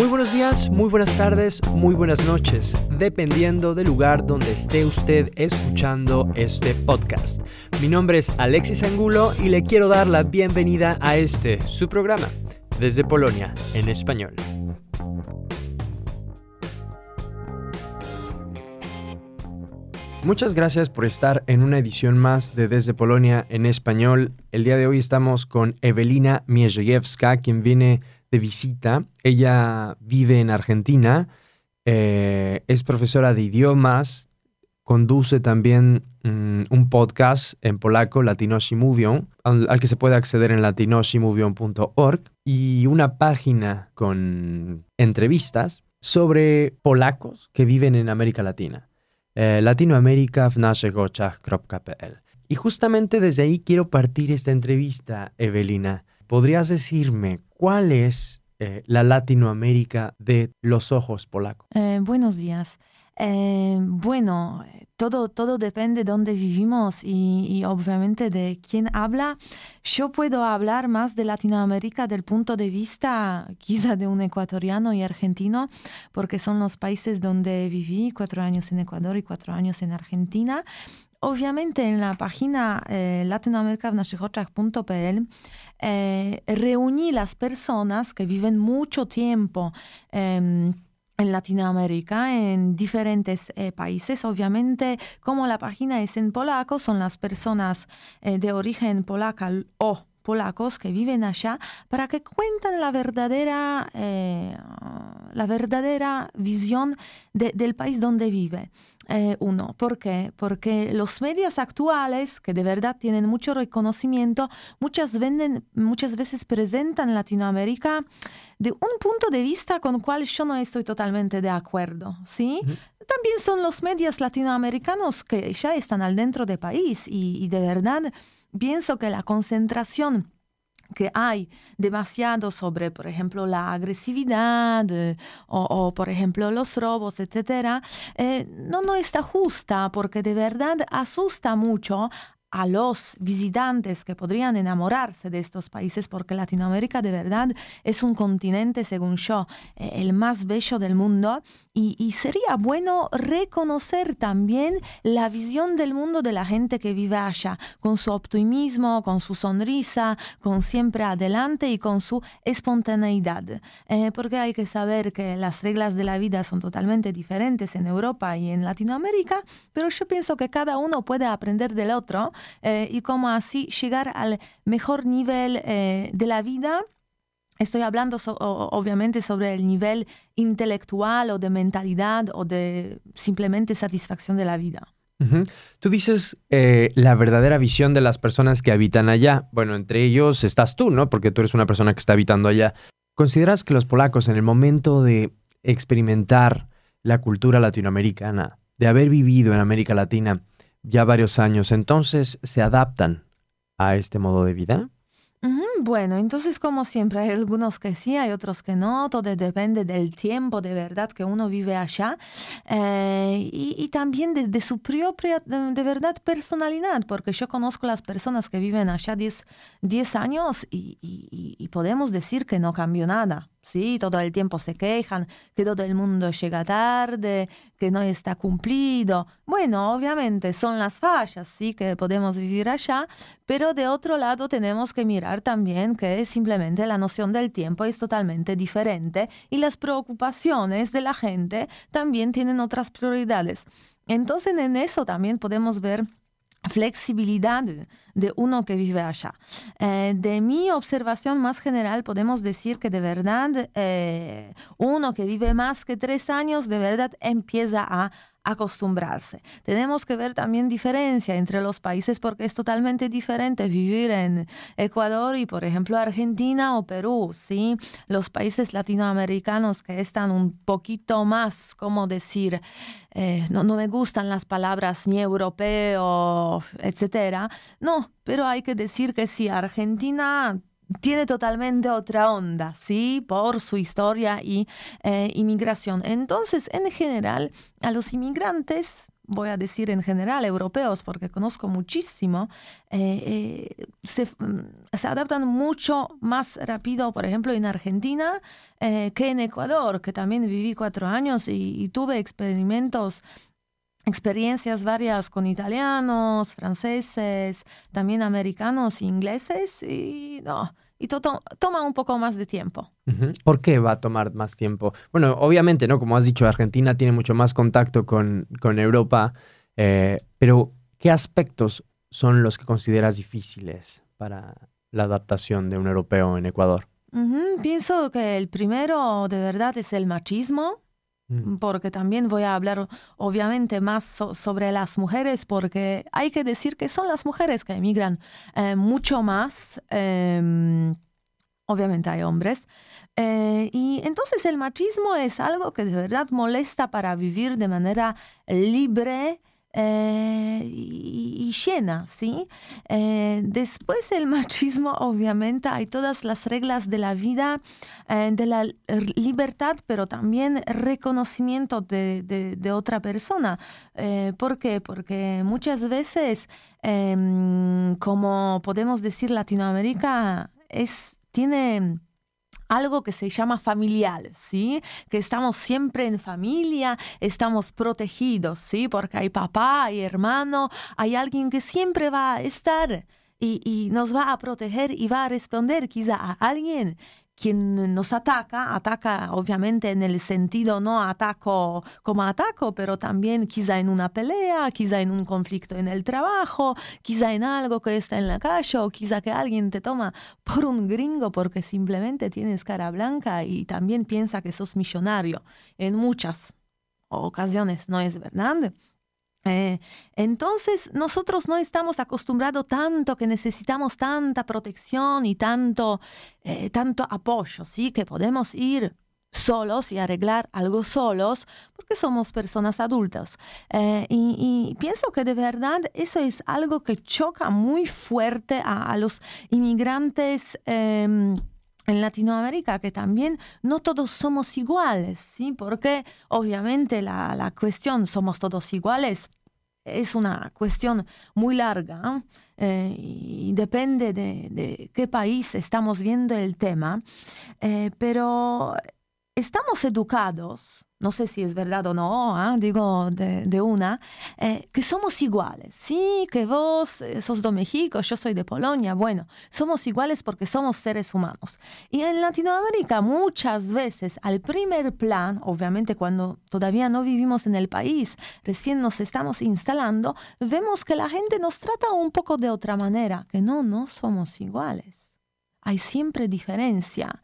Muy buenos días, muy buenas tardes, muy buenas noches, dependiendo del lugar donde esté usted escuchando este podcast. Mi nombre es Alexis Angulo y le quiero dar la bienvenida a este, su programa, desde Polonia, en español. Muchas gracias por estar en una edición más de Desde Polonia en español. El día de hoy estamos con Evelina Miejewska, quien viene de visita. Ella vive en Argentina, eh, es profesora de idiomas, conduce también mm, un podcast en polaco, Latinosi Movion, al, que se puede acceder en latinosimuvion.org, y una página con entrevistas sobre polacos que viven en América Latina eh, latinoamérica Y justamente desde ahí quiero partir esta entrevista, Evelina. ¿Podrías decirme cuál es eh, la Latinoamérica de los ojos polacos? Eh, buenos días. Eh, bueno, todo, todo depende de dónde vivimos y, obviamente de quién habla. Yo puedo hablar más de Latinoamérica del punto de vista quizá de un ecuatoriano y argentino, porque son los países donde viví cuatro años en Ecuador y cuatro años en Argentina. Obviamente en la página eh, eh, reuní las personas que viven mucho tiempo. Eh, en Latinoamérica, en diferentes eh, países. Obviamente, como la página es en polaco, son las personas eh, de origen polaca o polacos que viven allá para que cuenten la verdadera, eh, la verdadera visión del país donde vive. uno, ¿por qué? Porque los medios actuales, que de verdad tienen mucho reconocimiento, muchas, venden, muchas veces presentan Latinoamérica de un punto de vista con el cual yo no estoy totalmente de acuerdo, ¿sí? También son los medios latinoamericanos que ya están al dentro del país y, de verdad pienso que la concentración que hay demasiado sobre, por ejemplo, la agresividad o, por ejemplo, los robos, etcétera, eh, no, no está justa porque de verdad asusta mucho a los visitantes que podrían enamorarse de estos países, porque Latinoamérica de verdad es un continente, según yo, eh, el más bello del mundo, y, sería bueno reconocer también la visión del mundo de la gente que vive allá, con su optimismo, con su sonrisa, con siempre adelante y con su espontaneidad. Eh, porque hay que saber que las reglas de la vida son totalmente diferentes en Europa y en Latinoamérica, pero yo pienso que cada uno puede aprender del otro eh, y cómo así llegar al mejor nivel eh, de la vida Estoy hablando obviamente sobre el nivel intelectual o de mentalidad o de simplemente satisfacción de la vida. Tú dices eh, la verdadera visión de las personas que habitan allá. Bueno, entre ellos estás tú, ¿no? Porque tú eres una persona que está habitando allá. ¿Consideras que los polacos en el momento de experimentar la cultura latinoamericana, de haber vivido en América Latina ya varios años, entonces se adaptan a este modo de vida? Bueno, entonces como siempre hay algunos que sí, hay otros que no, todo depende del tiempo de verdad que uno vive allá eh, y, también de, su propia, de, verdad, personalidad, porque yo conozco las personas que viven allá 10 años y, y podemos decir que no cambió nada. Sí, todo el tiempo se quejan que todo el mundo llega tarde, que no está cumplido. Bueno, obviamente son las fallas, sí, que podemos vivir allá, pero de otro lado tenemos que mirar también que simplemente la noción del tiempo es totalmente diferente y las preocupaciones de la gente también tienen otras prioridades. Entonces en eso también podemos ver flexibilidad de uno que vive allá. Eh, de mi observación más general podemos decir que de verdad eh, uno que vive más que tres años de verdad empieza a acostumbrarse. Tenemos que ver también diferencia entre los países porque es totalmente diferente vivir en Ecuador y, por ejemplo, Argentina o Perú, ¿sí? Los países latinoamericanos que están un poquito más, ¿cómo decir? Eh, no, no me gustan las palabras ni europeo, etcétera. No, pero hay que decir que sí, Argentina tiene totalmente otra onda, ¿sí? Por su historia y eh, inmigración. Entonces, en general, a los inmigrantes, voy a decir en general europeos, porque conozco muchísimo, eh, eh, se, mm, adaptan mucho más rápido, por ejemplo, en Argentina que en Ecuador, que también viví cuatro años y tuve experimentos experiencias varias con italianos, franceses, también americanos e ingleses y no, y toma un poco más de tiempo. ¿Por qué va a tomar más tiempo? Bueno, obviamente, ¿no? Como has dicho, Argentina tiene mucho más contacto con, con Europa, eh, pero ¿qué aspectos son los que consideras difíciles para la adaptación de un europeo en Ecuador? Pienso que el primero de verdad es el machismo. Porque también voy a hablar obviamente más sobre las mujeres, porque hay que decir que son las mujeres que emigran eh, mucho más, em, obviamente hay hombres, eh, y entonces el machismo es algo que de verdad molesta para vivir de manera libre eh, y, llena, ¿sí? Eh, después el machismo, obviamente, hay todas las reglas de la vida, eh, de la libertad, pero también reconocimiento de, de, otra persona. ¿Por qué? Porque muchas veces, em, como podemos decir, Latinoamérica es, tiene algo que se llama familiar, ¿sí? Que estamos siempre en familia, estamos protegidos, ¿sí? Porque hay papá, hay hermano, hay alguien que siempre va a estar y, y nos va a proteger y va a responder quizá a alguien quien nos ataca, ataca obviamente en el sentido no ataco como ataco, pero también quizá en una pelea, quizá en un conflicto en el trabajo, quizá en algo que está en la calle o quizá que alguien te toma por un gringo porque simplemente tienes cara blanca y también piensa que sos millonario. En muchas ocasiones no es verdad. Eh, entonces, nosotros no estamos acostumbrados tanto que necesitamos tanta protección y tanto, eh, tanto apoyo, ¿sí? Que podemos ir solos y arreglar algo solos porque somos personas adultas. Eh, y, pienso que de verdad eso es algo que choca muy fuerte a, los inmigrantes. Em, en Latinoamérica, que también no todos somos iguales, ¿sí? Porque obviamente la, la cuestión somos todos iguales es una cuestión muy larga eh, y depende de, de, qué país estamos viendo el tema, eh, pero estamos educados no sé si es verdad o no, ¿ah? digo de, una, eh, que somos iguales. Sí, que vos eh, sos de México, yo soy de Polonia. Bueno, somos iguales porque somos seres humanos. Y en Latinoamérica muchas veces al primer plan, obviamente cuando todavía no vivimos en el país, recién nos estamos instalando, vemos que la gente nos trata un poco de otra manera, que no, no somos iguales. Hay siempre diferencia.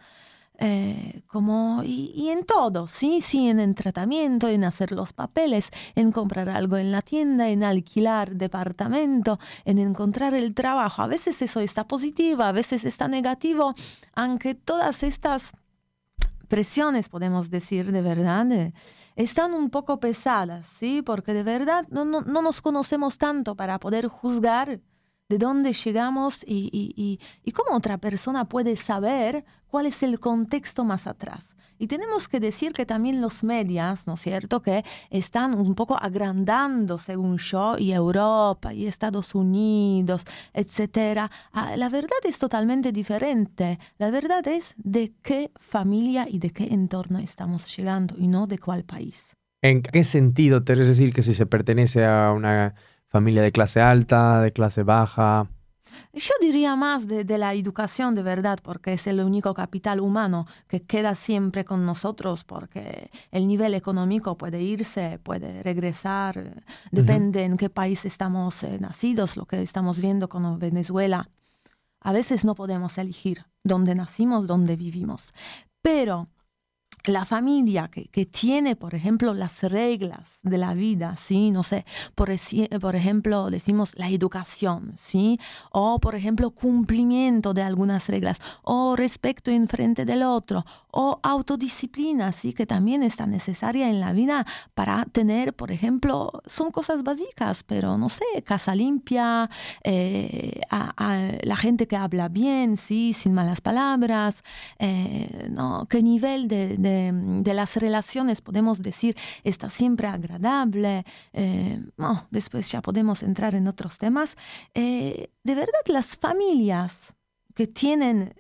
Eh, como, y, en todo, ¿sí? Sí, en el tratamiento, en hacer los papeles, en comprar algo en la tienda, en alquilar departamento, en encontrar el trabajo. A veces eso está positivo, a veces está negativo, aunque todas estas presiones, podemos decir de verdad, eh, están un poco pesadas, ¿sí? Porque de verdad no, no, no nos conocemos tanto para poder juzgar de dónde llegamos y, y, y, cómo otra persona puede saber cuál es el contexto más atrás. Y tenemos que decir que también los medios, ¿no es cierto?, que están un poco agrandando, según yo, y Europa, y Estados Unidos, etcétera. Ah, la verdad es totalmente diferente. La verdad es de qué familia y de qué entorno estamos llegando y no de cuál país. ¿En qué sentido? ¿Te decir que si se pertenece a una familia de clase alta, de clase baja? Yo diría más de, la educación de verdad, porque es el único capital humano que queda siempre con nosotros, porque el nivel económico puede irse, puede regresar, depende en qué país estamos eh, nacidos, lo que estamos viendo con Venezuela. A veces no podemos elegir dónde nacimos, dónde vivimos, pero la familia que, que, tiene, por ejemplo, las reglas de la vida, ¿sí? No sé, por, por, ejemplo, decimos la educación, ¿sí? O, por ejemplo, cumplimiento de algunas reglas, o respeto en frente del otro, o autodisciplina, ¿sí? Que también está necesaria en la vida para tener, por ejemplo, son cosas básicas, pero no sé, casa limpia, eh, a, la gente que habla bien, ¿sí? Sin malas palabras, eh, ¿no? ¿Qué nivel de de, las relaciones, podemos decir, está siempre agradable. Eh, después ya podemos entrar en otros temas. Eh, de verdad, las familias que tienen,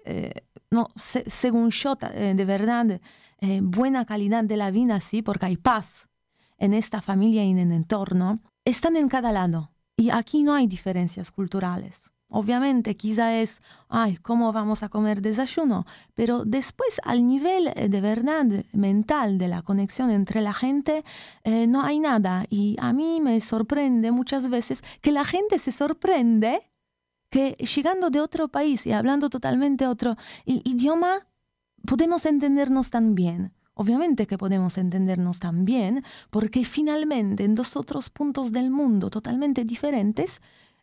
no, según yo, de verdad, buena calidad de la vida, sí, porque hay paz en esta familia y en el entorno, están en cada lado. Y aquí no hay diferencias culturales. Obviamente, quizá es, ay, ¿cómo vamos a comer desayuno? Pero después, al nivel eh, de verdad mental de la conexión entre la gente, eh, no hay nada. Y a mí me sorprende muchas veces que la gente se sorprende que llegando de otro país y hablando totalmente otro idioma, podemos entendernos tan bien. Obviamente que podemos entendernos tan bien porque finalmente en dos otros puntos del mundo totalmente diferentes,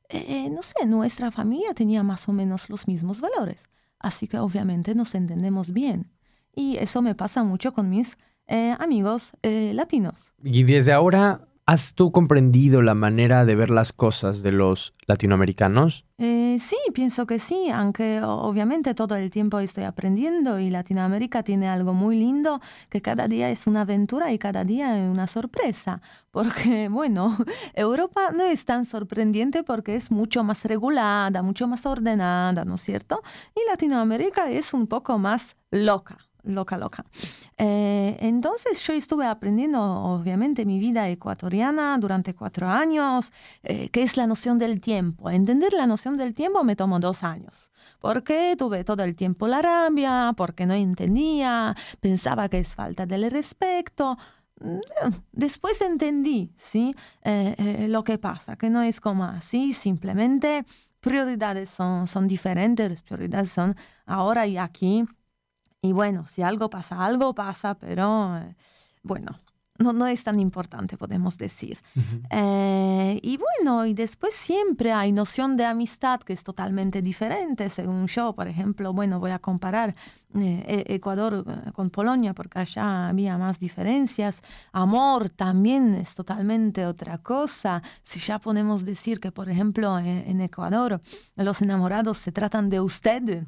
eh, no sé, nuestra familia tenía más o menos los mismos valores. Así que obviamente nos entendemos bien. Y eso me pasa mucho con mis eh, amigos eh, latinos. Y desde ahora ¿Has tú comprendido la manera de ver las cosas de los latinoamericanos? Eh, sí, pienso que sí, aunque obviamente todo el tiempo estoy aprendiendo y Latinoamérica tiene algo muy lindo que cada día es una aventura y cada día es una sorpresa. Porque, bueno, Europa no es tan sorprendente porque es mucho más regulada, mucho más ordenada, ¿no es cierto? Y Latinoamérica es un poco más loca loca, loca. Eh, entonces yo estuve aprendiendo, obviamente, mi vida ecuatoriana durante cuatro años, eh, qué es la noción del tiempo. Entender la noción del tiempo me tomó dos años, porque tuve todo el tiempo la rabia, porque no entendía, pensaba que es falta del respeto. Después entendí, ¿sí? Eh, lo que pasa, que no es como así, simplemente prioridades son, son diferentes, las prioridades son ahora y aquí y bueno, si algo pasa, algo pasa, pero eh, bueno, no, no es tan importante, podemos decir. Eh, y bueno, y después siempre hay noción de amistad que es totalmente diferente, según yo, por ejemplo, bueno, voy a comparar eh, e-, Ecuador con Polonia porque allá había más diferencias. Amor también es totalmente otra cosa. Si ya podemos decir que, por ejemplo, en Ecuador los enamorados se tratan de usted,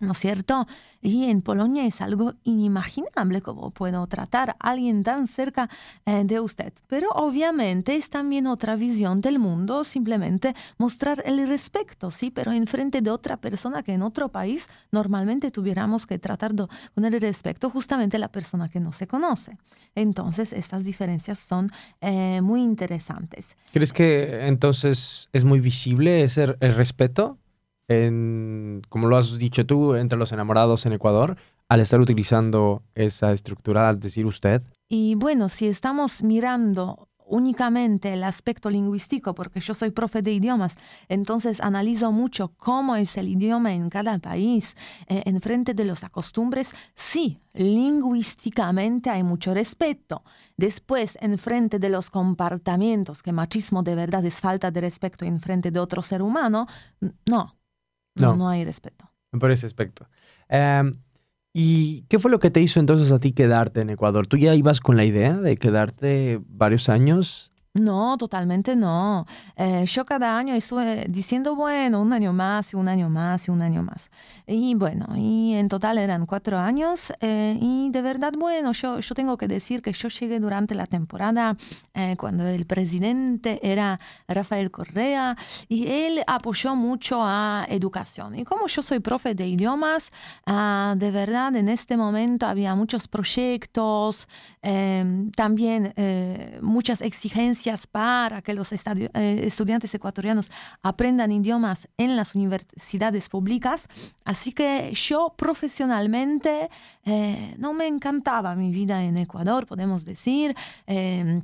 ¿no es cierto? Y en Polonia es algo inimaginable cómo puedo tratar a alguien tan cerca eh, de usted. Pero obviamente es también otra visión del mundo, simplemente mostrar el respeto, ¿sí? Pero en frente de otra persona que en otro país normalmente tuviéramos que tratar con el respeto justamente la persona que no se conoce. Entonces, estas diferencias son eh, muy interesantes. ¿Crees que entonces es muy visible ese el respeto? En, como lo has dicho tú, entre los enamorados en Ecuador, al estar utilizando esa estructura, al decir usted? Y bueno, si estamos mirando únicamente el aspecto lingüístico, porque yo soy profe de idiomas, entonces analizo mucho cómo es el idioma en cada país, eh, en frente de los costumbres, sí, lingüísticamente hay mucho respeto. Después, en frente de los comportamientos, que machismo de verdad es falta de respeto en frente de otro ser humano, no, no, no hay respeto. Por ese aspecto. Em, ¿Y qué fue lo que te hizo entonces a ti quedarte en Ecuador? ¿Tú ya ibas con la idea de quedarte varios años no, totalmente no. Eh, yo cada año estuve diciendo, bueno, un año más y un año más y un año más. Y bueno, y en total eran cuatro años. Eh, y de verdad, bueno, yo, yo tengo que decir que yo llegué durante la temporada eh, cuando el presidente era Rafael Correa y él apoyó mucho a educación. Y como yo soy profe de idiomas, ah, de verdad en este momento había muchos proyectos, también muchas exigencias para que los eh, estudiantes ecuatorianos aprendan idiomas en las universidades públicas. Así que yo profesionalmente eh, no me encantaba mi vida en Ecuador, podemos decir. Em,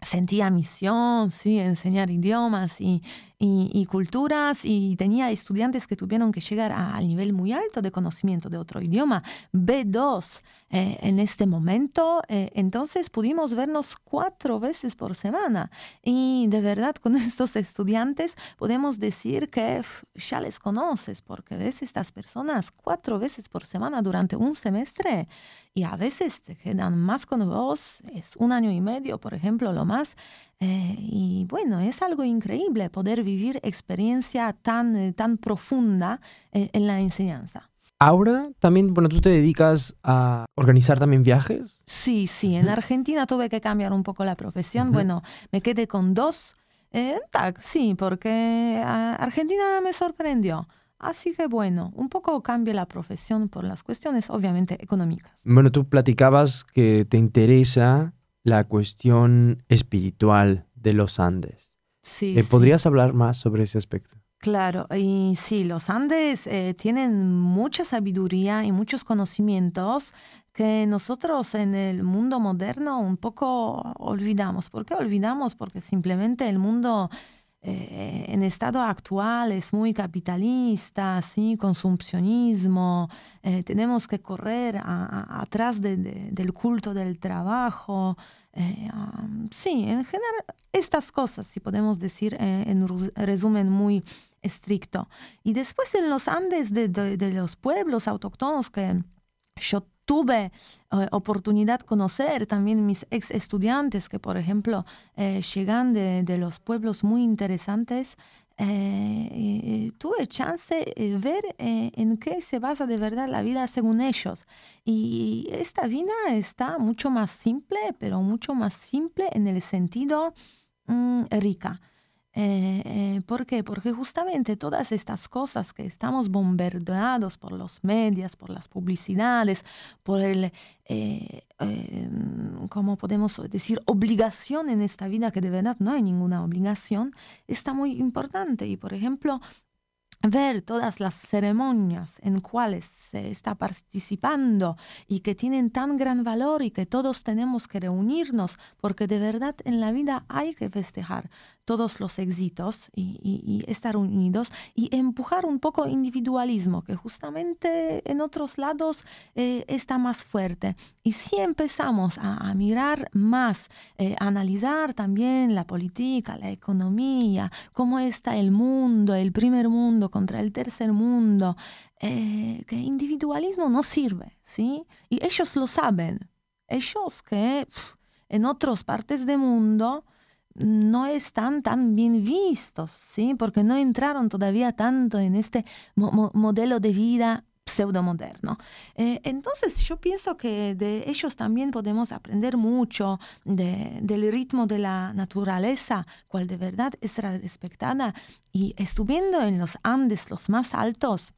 sentía misión, sí, enseñar idiomas y, y, culturas y tenía estudiantes que tuvieron que llegar al nivel muy alto de conocimiento de otro idioma, B2 eh, en este momento. Eh, entonces pudimos vernos cuatro veces por semana y de verdad con estos estudiantes podemos decir que ya les conoces porque ves estas personas cuatro veces por semana durante un semestre y a veces te quedan más con vos, es un año y medio, por ejemplo, lo más. Eh, y bueno, es algo increíble poder vivir experiencia tan, eh, tan profunda eh, en la enseñanza. Ahora también, bueno, tú te dedicas a organizar también viajes. Sí, sí, en Argentina tuve que cambiar un poco la profesión. Bueno, me quedé con dos. Eh, sí, porque ah, Argentina me sorprendió. Así que bueno, un poco cambia la profesión por las cuestiones obviamente económicas. Bueno, tú platicabas que te interesa la cuestión espiritual de los Andes. Sí. Eh, ¿Podrías hablar más sobre ese aspecto? Claro, y sí, los Andes eh, tienen mucha sabiduría y muchos conocimientos que nosotros en el mundo moderno un poco olvidamos. ¿Por qué olvidamos? Porque simplemente el mundo eh, en estado actual es muy capitalista, ¿sí? consumcionismo, eh, tenemos que correr atrás del culto del trabajo. Eh, sí, en general, estas cosas, si podemos decir en resumen muy estricto. Y después en los Andes de, de los pueblos autóctonos que yo tuve eh, oportunidad de conocer también mis ex estudiantes que, por ejemplo, eh, llegan de, los pueblos muy interesantes. Eh, tuve chance de ver en qué se basa de verdad la vida según ellos. Y esta vida está mucho más simple, pero mucho más simple en el sentido mm, rica. Eh, eh, ¿Por qué? Porque justamente todas estas cosas que estamos bombardeados por los medios, por las publicidades, por el, eh, ¿cómo podemos decir, obligación en esta vida, que de verdad no hay ninguna obligación, está muy importante. Y por ejemplo, ver todas las ceremonias en cuales se está participando y que tienen tan gran valor y que todos tenemos que reunirnos porque de verdad en la vida hay que festejar todos los éxitos y, estar unidos y empujar un poco individualismo que justamente en otros lados eh, está más fuerte. Y si empezamos a, mirar más, eh, a analizar también la política, la economía, cómo está el mundo, el primer mundo contra el tercer mundo, eh, que individualismo no sirve, ¿sí? Y ellos lo saben. Ellos que en otras partes del mundo no están tan bien vistos, ¿sí? Porque no entraron todavía tanto en este modelo de vida pseudomoderno. Eh, entonces yo pienso que de ellos también podemos aprender mucho del ritmo de la naturaleza, cual de verdad es respetada. Y estuviendo en los Andes, los más altos,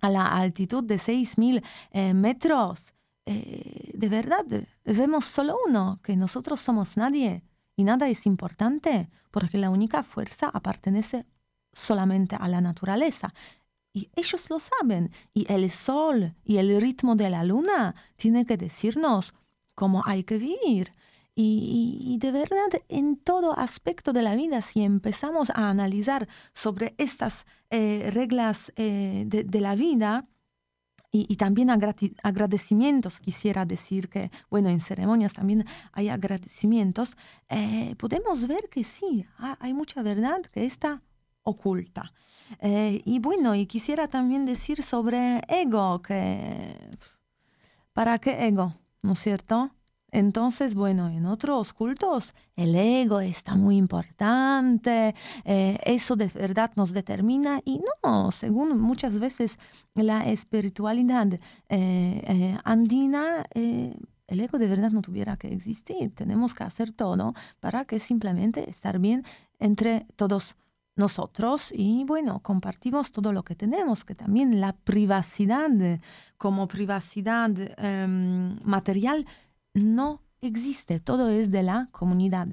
a la altitud de 6.000 eh, metros, eh, de verdad vemos solo uno, que nosotros somos nadie y nada es importante porque la única fuerza pertenece solamente a la naturaleza. Y ellos lo saben. Y el sol y el ritmo de la luna tienen que decirnos cómo hay que vivir. Y, de verdad, en todo aspecto de la vida, si empezamos a analizar sobre estas eh, reglas eh, de, la vida, y, también agradecimientos, quisiera decir que, bueno, en ceremonias también hay agradecimientos, eh, podemos ver que sí, hay mucha verdad que está oculta. Eh, y bueno, y quisiera también decir sobre ego, que ¿para qué ego? ¿No es cierto? Entonces, bueno, en otros cultos el ego está muy importante, eh, eso de verdad nos determina y no, según muchas veces la espiritualidad eh, eh, andina, el ego de verdad no tuviera que existir. Tenemos que hacer todo para que simplemente estar bien entre todos nosotros y bueno, compartimos todo lo que tenemos, que también la privacidad como privacidad em, material no existe, todo es de la comunidad.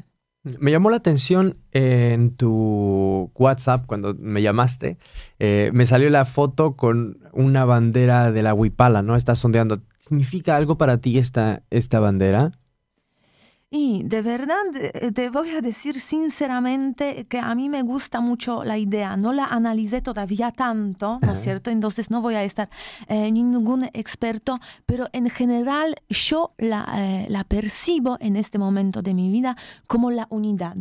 Me llamó la atención en tu WhatsApp cuando me llamaste, eh, me salió la foto con una bandera de la Huipala, ¿no? Estás sondeando. ¿Significa algo para ti esta, esta bandera? Y de verdad eh, te voy a decir sinceramente que a mí me gusta mucho la idea. No la analicé todavía tanto, ¿no es cierto? Entonces no voy a estar eh, ningún experto, pero en general yo la, eh, la, percibo en este momento de mi vida como la unidad.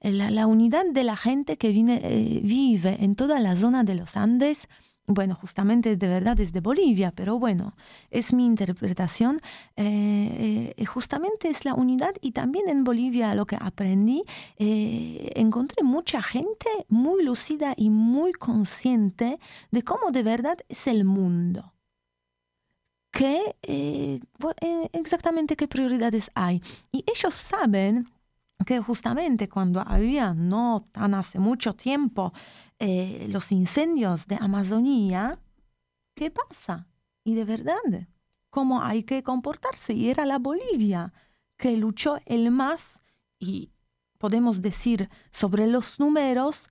La, la unidad de la gente que viene, vive en toda la zona de los Andes bueno, justamente de verdad es de Bolivia, pero bueno, es mi interpretación. Eh, eh, justamente es la unidad y también en Bolivia lo que aprendí, eh, encontré mucha gente muy lucida y muy consciente de cómo de verdad es el mundo. eh, exactamente qué prioridades hay. Y ellos saben que justamente cuando había, no tan hace mucho tiempo, eh, los incendios de Amazonía, ¿qué pasa? Y de verdad, ¿cómo hay que comportarse? Y era la Bolivia que luchó el más, y podemos decir sobre los números,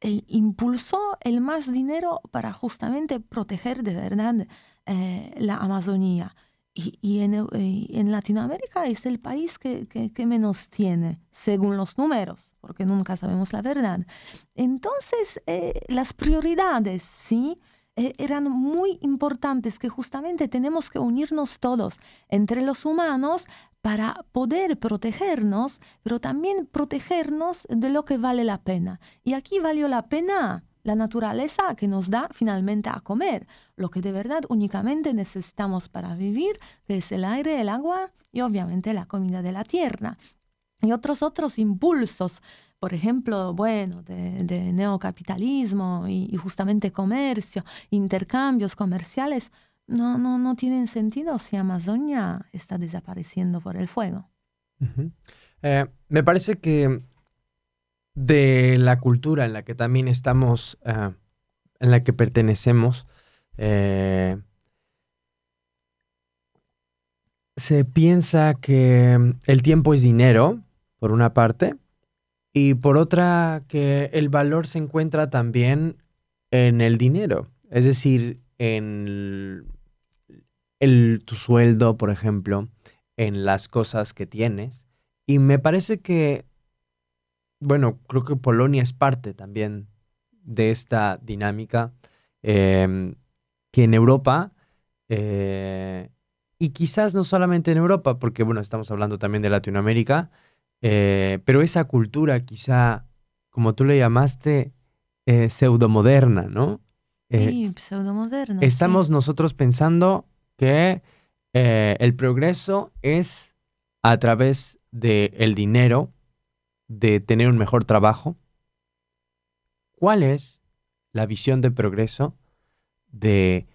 e impulsó el más dinero para justamente proteger de verdad eh, la Amazonía. Y, en, Latinoamérica es el país que, menos tiene, según los números, porque nunca sabemos la verdad. Entonces, eh, las prioridades, ¿sí? E, eran muy importantes, que justamente tenemos que unirnos todos entre los humanos para poder protegernos, pero también protegernos de lo que vale la pena. Y aquí valió la pena la naturaleza que nos da finalmente a comer, lo que de verdad únicamente necesitamos para vivir, que es el aire, el agua y obviamente la comida de la tierra. Y otros otros impulsos, por ejemplo, bueno, de, neocapitalismo y, justamente comercio, intercambios comerciales, no, no, no tienen sentido si Amazonia está desapareciendo por el fuego. Eh, me parece que de la cultura en la que también estamos, ah, en la que pertenecemos, eh, se piensa que el tiempo es dinero, por una parte, y por otra que el valor se encuentra también en el dinero, es decir, en el, tu sueldo, por ejemplo, en las cosas que tienes. Y me parece que bueno, creo que Polonia es parte también de esta dinámica em, que en Europa, eh, y quizás no solamente en Europa, porque bueno, estamos hablando también de Latinoamérica, eh, pero esa cultura quizá, como tú le llamaste, eh, pseudomoderna, ¿no? sí, pseudomoderna. Estamos nosotros pensando que el progreso es a través del dinero, de tener un mejor trabajo? ¿Cuál es la visión de progreso de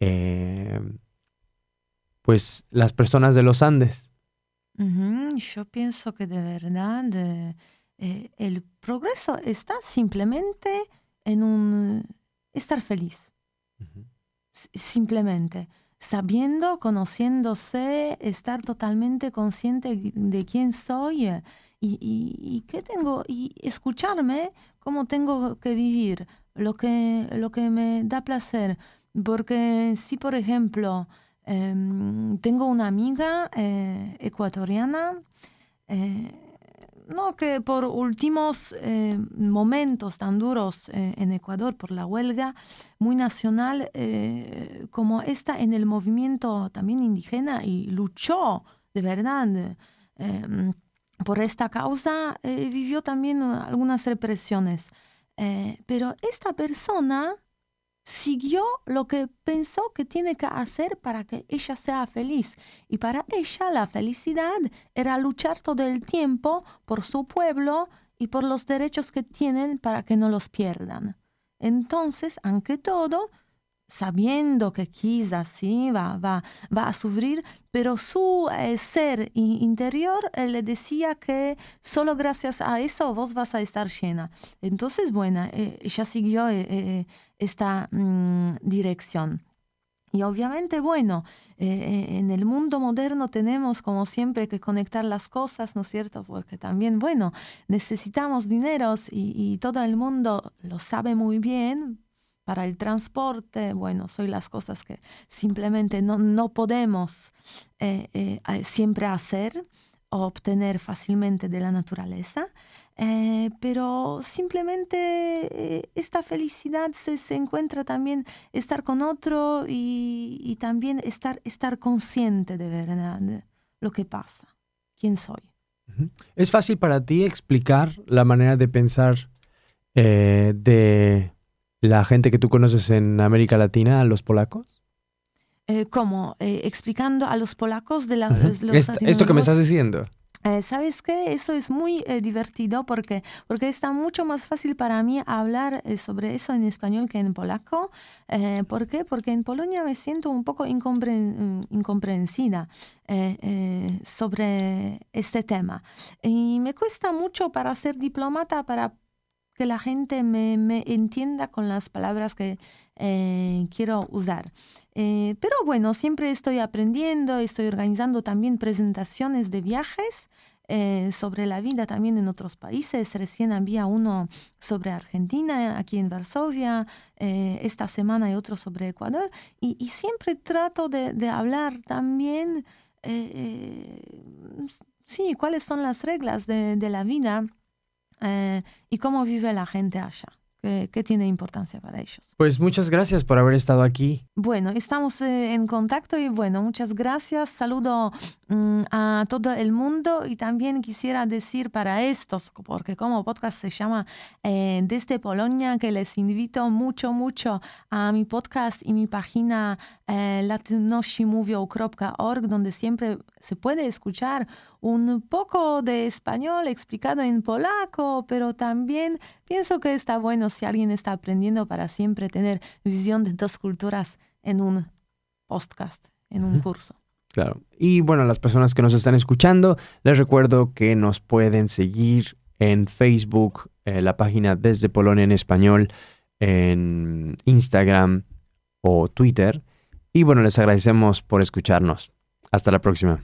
eh, pues las personas de los Andes? Yo pienso que de verdad eh, el progreso está simplemente en un estar feliz. Simplemente sabiendo, conociéndose, estar totalmente consciente de quién soy y, qué tengo, y escucharme cómo tengo que vivir, lo que, lo que me da placer. Porque si, por ejemplo, em, tengo una amiga eh, ecuatoriana, eh, no que por últimos eh, momentos tan duros en Ecuador por la huelga muy nacional como esta en el movimiento también indígena y luchó de verdad em, por esta causa eh, vivió también uh, algunas represiones. Eh, pero esta persona siguió lo que pensó que tiene que hacer para que ella sea feliz. Y para ella la felicidad era luchar todo el tiempo por su pueblo y por los derechos que tienen para que no los pierdan. Entonces, aunque todo, sabiendo que quizás sí va, va, va a sufrir, pero su eh, ser interior eh, le decía que solo gracias a eso vos vas a estar llena. Entonces, bueno, eh, ella siguió esta mm, dirección. Y obviamente, bueno, en el mundo moderno tenemos como siempre que conectar las cosas, ¿no es cierto? Porque también, bueno, necesitamos dineros y todo el mundo lo sabe muy bien, para el transporte, bueno, son las cosas que simplemente no, no podemos eh, eh, siempre hacer o obtener fácilmente de la naturaleza, eh, pero simplemente esta felicidad se, se, encuentra también estar con otro y, también estar, estar consciente de verdad lo que pasa, quién soy. ¿Es fácil para ti explicar la manera de pensar de la gente que tú conoces en América Latina, a los polacos? Eh, ¿Cómo? Eh, explicando a los polacos de la, esto, que me estás diciendo. Eh, ¿Sabes qué? Eso es muy eh, divertido porque, porque está mucho más fácil para mí hablar eh, sobre eso en español que en polaco. ¿Por qué? Porque en Polonia me siento un poco incompren incomprensida sobre este tema. Y me cuesta mucho para ser diplomata, para que la gente me, entienda con las palabras que quiero usar. pero bueno, siempre estoy aprendiendo, estoy organizando también presentaciones de viajes eh, sobre la vida también en otros países. Recién había uno sobre Argentina, aquí en Varsovia, eh, esta semana hay otro sobre Ecuador, y, siempre trato de, hablar también, eh, sí, cuáles son las reglas de la vida y cómo vive la gente allá que, tiene importancia para ellos. Pues muchas gracias por haber estado aquí. Bueno, estamos eh, en contacto y bueno, muchas gracias. Saludo mm, a todo el mundo y también quisiera decir para estos, porque como podcast se llama eh, Desde Polonia, que les invito mucho, mucho a mi podcast y mi página eh, donde siempre se puede escuchar un poco de español explicado en polaco, pero también pienso que está bueno si alguien está aprendiendo para siempre tener visión de dos culturas en un podcast, en un curso. Claro. Y bueno, las personas que nos están escuchando, les recuerdo que nos pueden seguir en Facebook, eh, la página Desde Polonia en Español, en Instagram o Twitter. Y bueno, les agradecemos por escucharnos. Hasta la próxima.